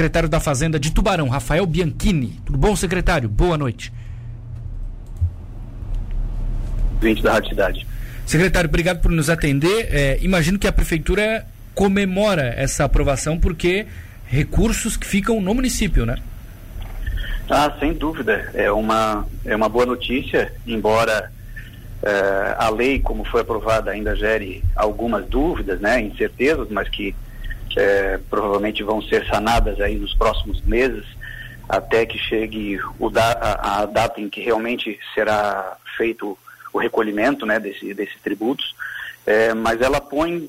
secretário da Fazenda de Tubarão, Rafael Bianchini. Tudo bom, secretário? Boa noite. 20 da Cidade. Secretário, obrigado por nos atender. É, imagino que a prefeitura comemora essa aprovação porque recursos que ficam no município, né? Ah, sem dúvida. É uma, é uma boa notícia, embora é, a lei, como foi aprovada, ainda gere algumas dúvidas, né, incertezas, mas que é, provavelmente vão ser sanadas aí nos próximos meses, até que chegue da, a, a data em que realmente será feito o recolhimento né, desse, desses tributos. É, mas ela põe,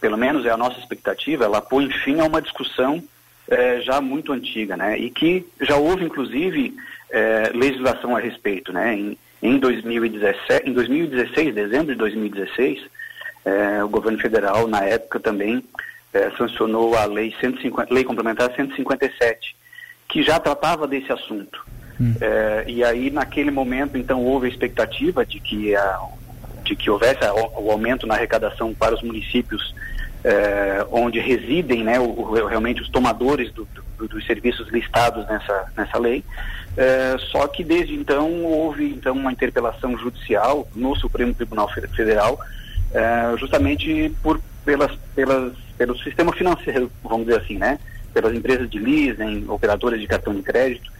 pelo menos é a nossa expectativa, ela põe fim a uma discussão é, já muito antiga, né? E que já houve, inclusive, é, legislação a respeito, né? Em, em 2017, em 2016, dezembro de 2016, é, o governo federal, na época, também é, sancionou a lei, 150, lei complementar 157, que já tratava desse assunto. Hum. É, e aí, naquele momento, então, houve a expectativa de que, a, de que houvesse a, o aumento na arrecadação para os municípios é, onde residem né, o, realmente os tomadores do, do, dos serviços listados nessa, nessa lei. É, só que desde então houve então uma interpelação judicial no Supremo Tribunal Federal, justamente por pelas, pelas pelo sistema financeiro, vamos dizer assim, né? Pelas empresas de leasing, operadoras de cartão de crédito.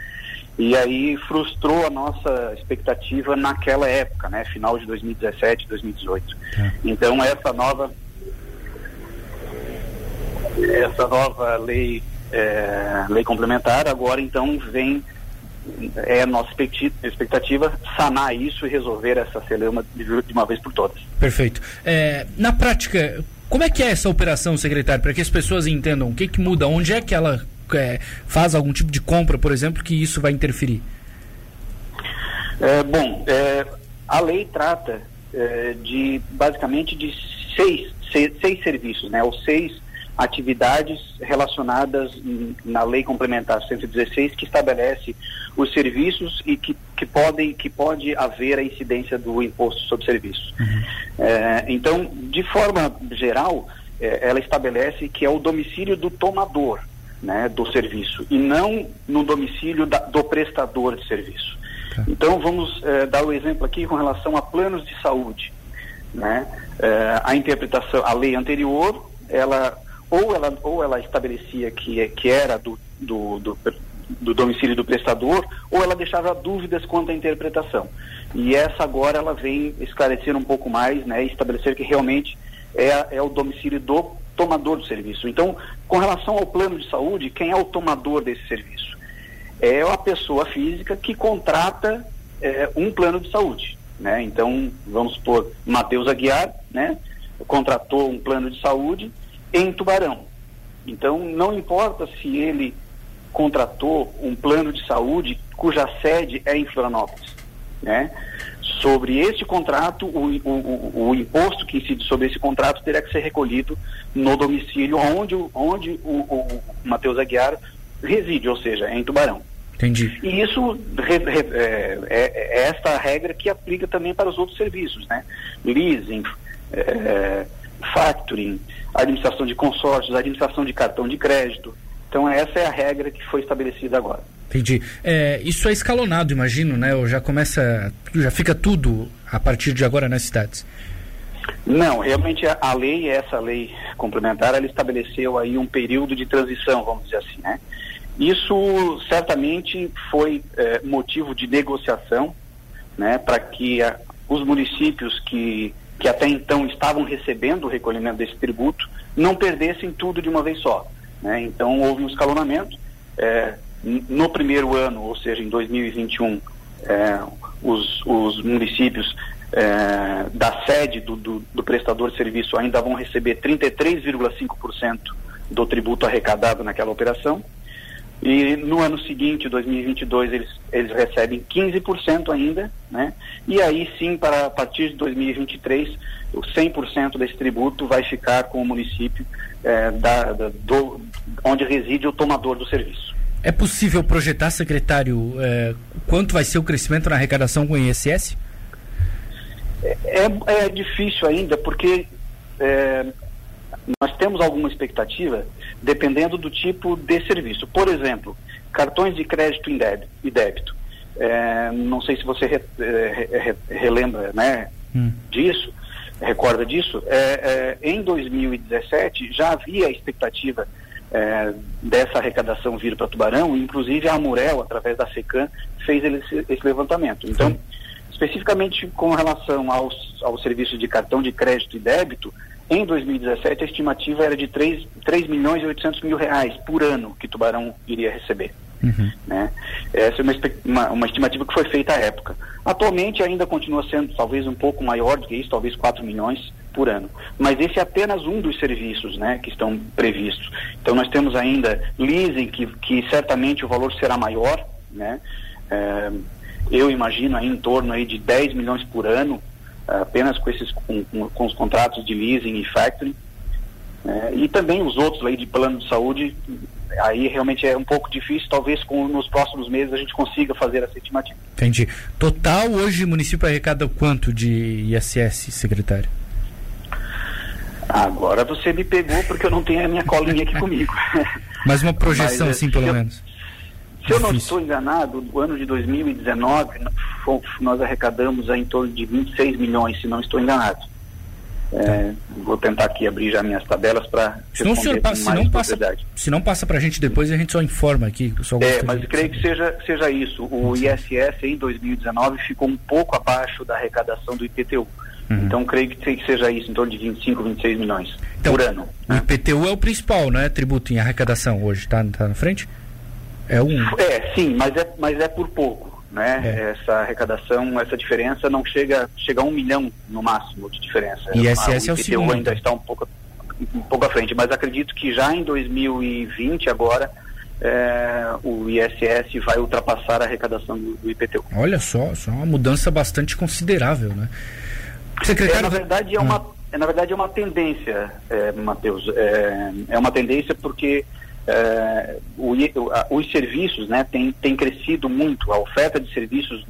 E aí frustrou a nossa expectativa naquela época, né? Final de 2017, 2018. É. Então essa nova essa nova lei é, lei complementar agora então vem é a nossa expectativa sanar isso e resolver essa celeuma de uma vez por todas. Perfeito. É, na prática, como é que é essa operação, secretário, para que as pessoas entendam? O que, que muda, onde é que ela é, faz algum tipo de compra, por exemplo, que isso vai interferir? É, bom, é, a lei trata é, de basicamente de seis, seis, seis serviços, né, ou seis atividades relacionadas na lei complementar 116 que estabelece os serviços e que, que podem que pode haver a incidência do imposto sobre serviços. Uhum. É, então, de forma geral, é, ela estabelece que é o domicílio do tomador né, do serviço e não no domicílio da, do prestador de serviço. Tá. Então, vamos é, dar o um exemplo aqui com relação a planos de saúde. Né? É, a interpretação, a lei anterior, ela ou ela, ou ela estabelecia que, que era do, do, do, do domicílio do prestador, ou ela deixava dúvidas quanto à interpretação. E essa agora ela vem esclarecer um pouco mais, né, estabelecer que realmente é, é o domicílio do tomador do serviço. Então, com relação ao plano de saúde, quem é o tomador desse serviço? É a pessoa física que contrata é, um plano de saúde. Né? Então, vamos supor, Matheus Aguiar, né, contratou um plano de saúde em Tubarão. Então, não importa se ele contratou um plano de saúde cuja sede é em Florianópolis, né? Sobre esse contrato, o, o, o, imposto que incide sobre esse contrato terá que ser recolhido no domicílio onde, onde o, o Matheus Aguiar reside, ou seja, em Tubarão. Entendi. E isso re, re, é, é, é, esta regra que aplica também para os outros serviços, né? Leasing, é, factoring, administração de consórcios, administração de cartão de crédito. Então essa é a regra que foi estabelecida agora. Entendi. É, isso é escalonado, imagino, né? Ou já começa, já fica tudo a partir de agora nas cidades? Não, realmente a, a lei, essa lei complementar, ela estabeleceu aí um período de transição, vamos dizer assim, né? Isso certamente foi é, motivo de negociação, né? Para que a, os municípios que que até então estavam recebendo o recolhimento desse tributo, não perdessem tudo de uma vez só. Né? Então houve um escalonamento. É, no primeiro ano, ou seja, em 2021, é, os, os, municípios é, da sede do, do, do, prestador de serviço ainda vão receber 33,5% do tributo arrecadado naquela operação. E no ano seguinte, 2022, eles, eles recebem 15% ainda, né? E aí sim, para a partir de 2023, o 100% desse tributo vai ficar com o município é, da, da, do, onde reside o tomador do serviço. É possível projetar, secretário, é, quanto vai ser o crescimento na arrecadação com o ISS? É, é, é difícil ainda, porque é, nós temos alguma expectativa dependendo do tipo de serviço. Por exemplo, cartões de crédito e débito. É, não sei se você re, re, relembra né, hum. disso, recorda disso. É, é, em 2017 já havia a expectativa é, dessa arrecadação vir para Tubarão, inclusive a Amurel, através da SECAM, fez esse, esse levantamento. Então, especificamente com relação aos, aos serviços de cartão de crédito e débito, em 2017 a estimativa era de 3, 3 milhões e 800 mil reais por ano que Tubarão iria receber. Uhum. Né? Essa é uma, uma, uma, estimativa que foi feita à época. Atualmente ainda continua sendo talvez um pouco maior do que isso, talvez 4 milhões por ano. Mas esse é apenas um dos serviços né, que estão previstos. Então nós temos ainda leasing, que, que certamente o valor será maior. Né? É, eu imagino aí em torno aí de 10 milhões por ano, apenas com, esses, com, com os contratos de leasing e factoring. É, e também os outros aí de plano de saúde, aí realmente é um pouco difícil, talvez com, nos próximos meses a gente consiga fazer essa estimativa. Entendi. Total, hoje o município arrecada quanto de ISS, secretário? Agora você me pegou porque eu não tenho a minha colinha aqui comigo. Mas uma projeção, Mas, assim, pelo eu, menos. Se eu não estou enganado, no ano de 2019 nós arrecadamos em torno de 26 milhões, se não estou enganado. É, vou tentar aqui abrir já minhas tabelas para se se não passa, Se não passa para a gente depois, a gente só informa aqui. Só é, mas creio que seja, seja isso. O ISS em 2019 ficou um pouco abaixo da arrecadação do IPTU. Uhum. Então, creio que seja isso, em torno de 25, 26 milhões então, por ano. O né? IPTU é o principal, não é? Tributo em arrecadação hoje, está tá na frente? É um. É, sim, mas é, mas é por pouco. Né? É. Essa arrecadação, essa diferença não chega, chega a um milhão no máximo de diferença. E ISS ah, o é o segundo. ainda está um pouco, um pouco à frente, mas acredito que já em 2020 agora é, o ISS vai ultrapassar a arrecadação do, do, IPTU. Olha só, só uma mudança bastante considerável, né? Secretário... É, na verdade é uma, ah. é, na verdade é uma tendência, é, Matheus. É, é uma tendência porque é, o, os serviços né, têm tem crescido muito, a oferta de serviços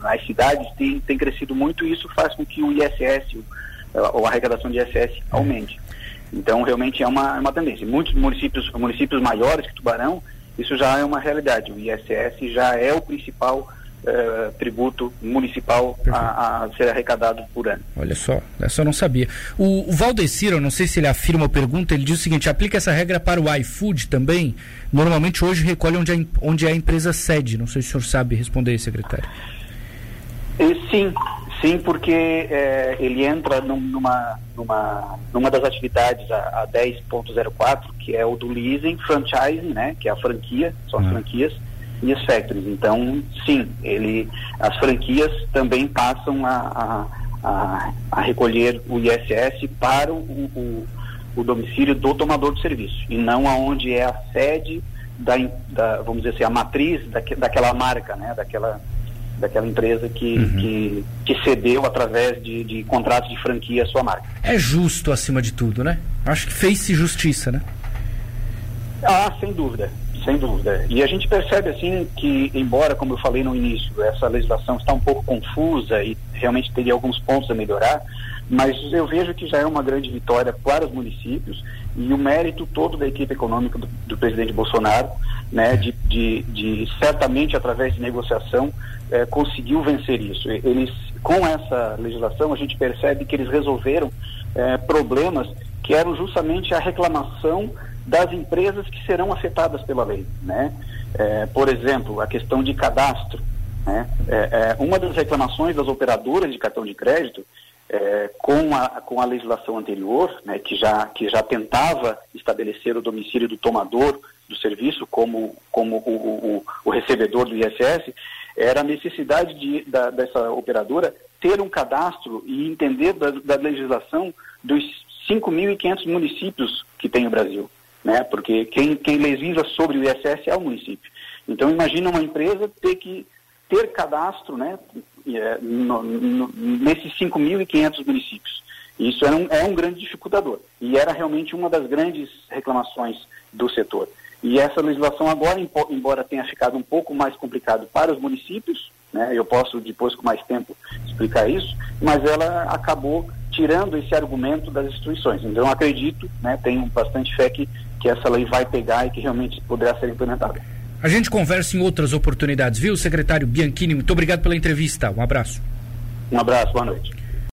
nas cidades tem, tem crescido muito e isso faz com que o ISS, ou a arrecadação de ISS, aumente. Então, realmente é uma, é uma tendência. Muitos municípios, municípios maiores que Tubarão, isso já é uma realidade. O ISS já é o principal uh, tributo municipal a, a, ser arrecadado por ano. Olha só, essa eu não sabia. O, o Valdecir, eu não sei se ele afirma a pergunta, ele diz o seguinte: aplica essa regra para o iFood também? Normalmente hoje recolhe onde a, onde é a empresa sede. Não sei se o senhor sabe responder, secretário. Sim, sim, porque é, ele entra numa, numa, numa das atividades, a, a 10.04, que é o do leasing, franchising, né, que é a franquia, são as uhum. franquias, e as factories. Então, sim, ele, as franquias também passam a, a, a recolher o ISS para o, o, o, domicílio do tomador de serviço e não aonde é a sede da, da vamos dizer assim, a matriz daque, daquela marca, né, daquela daquela empresa que, uhum. que, que, cedeu através de, de contratos de franquia a sua marca. É justo acima de tudo, né? Acho que fez-se justiça, né? Ah, sem dúvida. Sem dúvida. E a gente percebe assim que, embora, como eu falei no início, essa legislação está um pouco confusa e realmente teria alguns pontos a melhorar, mas eu vejo que já é uma grande vitória para os municípios e o mérito todo da equipe econômica do, do presidente Bolsonaro, né, de, de, de, certamente através de negociação eh, conseguiu vencer isso. Eles, com essa legislação, a gente percebe que eles resolveram eh, problemas que eram justamente a reclamação das empresas que serão afetadas pela lei, né? É, por exemplo, a questão de cadastro, né? É, é, uma das reclamações das operadoras de cartão de crédito é, com, a, com a legislação anterior, né, que, já, que já tentava estabelecer o domicílio do tomador do serviço como, como o, o, o recebedor do ISS, era a necessidade de, da, dessa operadora ter um cadastro e entender da, da legislação dos 5.500 municípios que tem o Brasil né? Porque quem, quem legisla sobre o ISS é o município. Então imagina uma empresa ter que ter cadastro, né? É, no, no, nesses 5.500 municípios. Isso é um, é um grande dificultador e era realmente uma das grandes reclamações do setor. E essa legislação agora, embora tenha ficado um pouco mais complicado para os municípios, né, eu posso depois com mais tempo explicar isso, mas ela acabou tirando esse argumento das instituições. Então, acredito, né, tenho bastante fé que, que essa lei vai pegar e que realmente poderá ser implementada. A gente conversa em outras oportunidades, viu, secretário Bianchini? Muito obrigado pela entrevista. Um abraço. Um abraço, boa noite.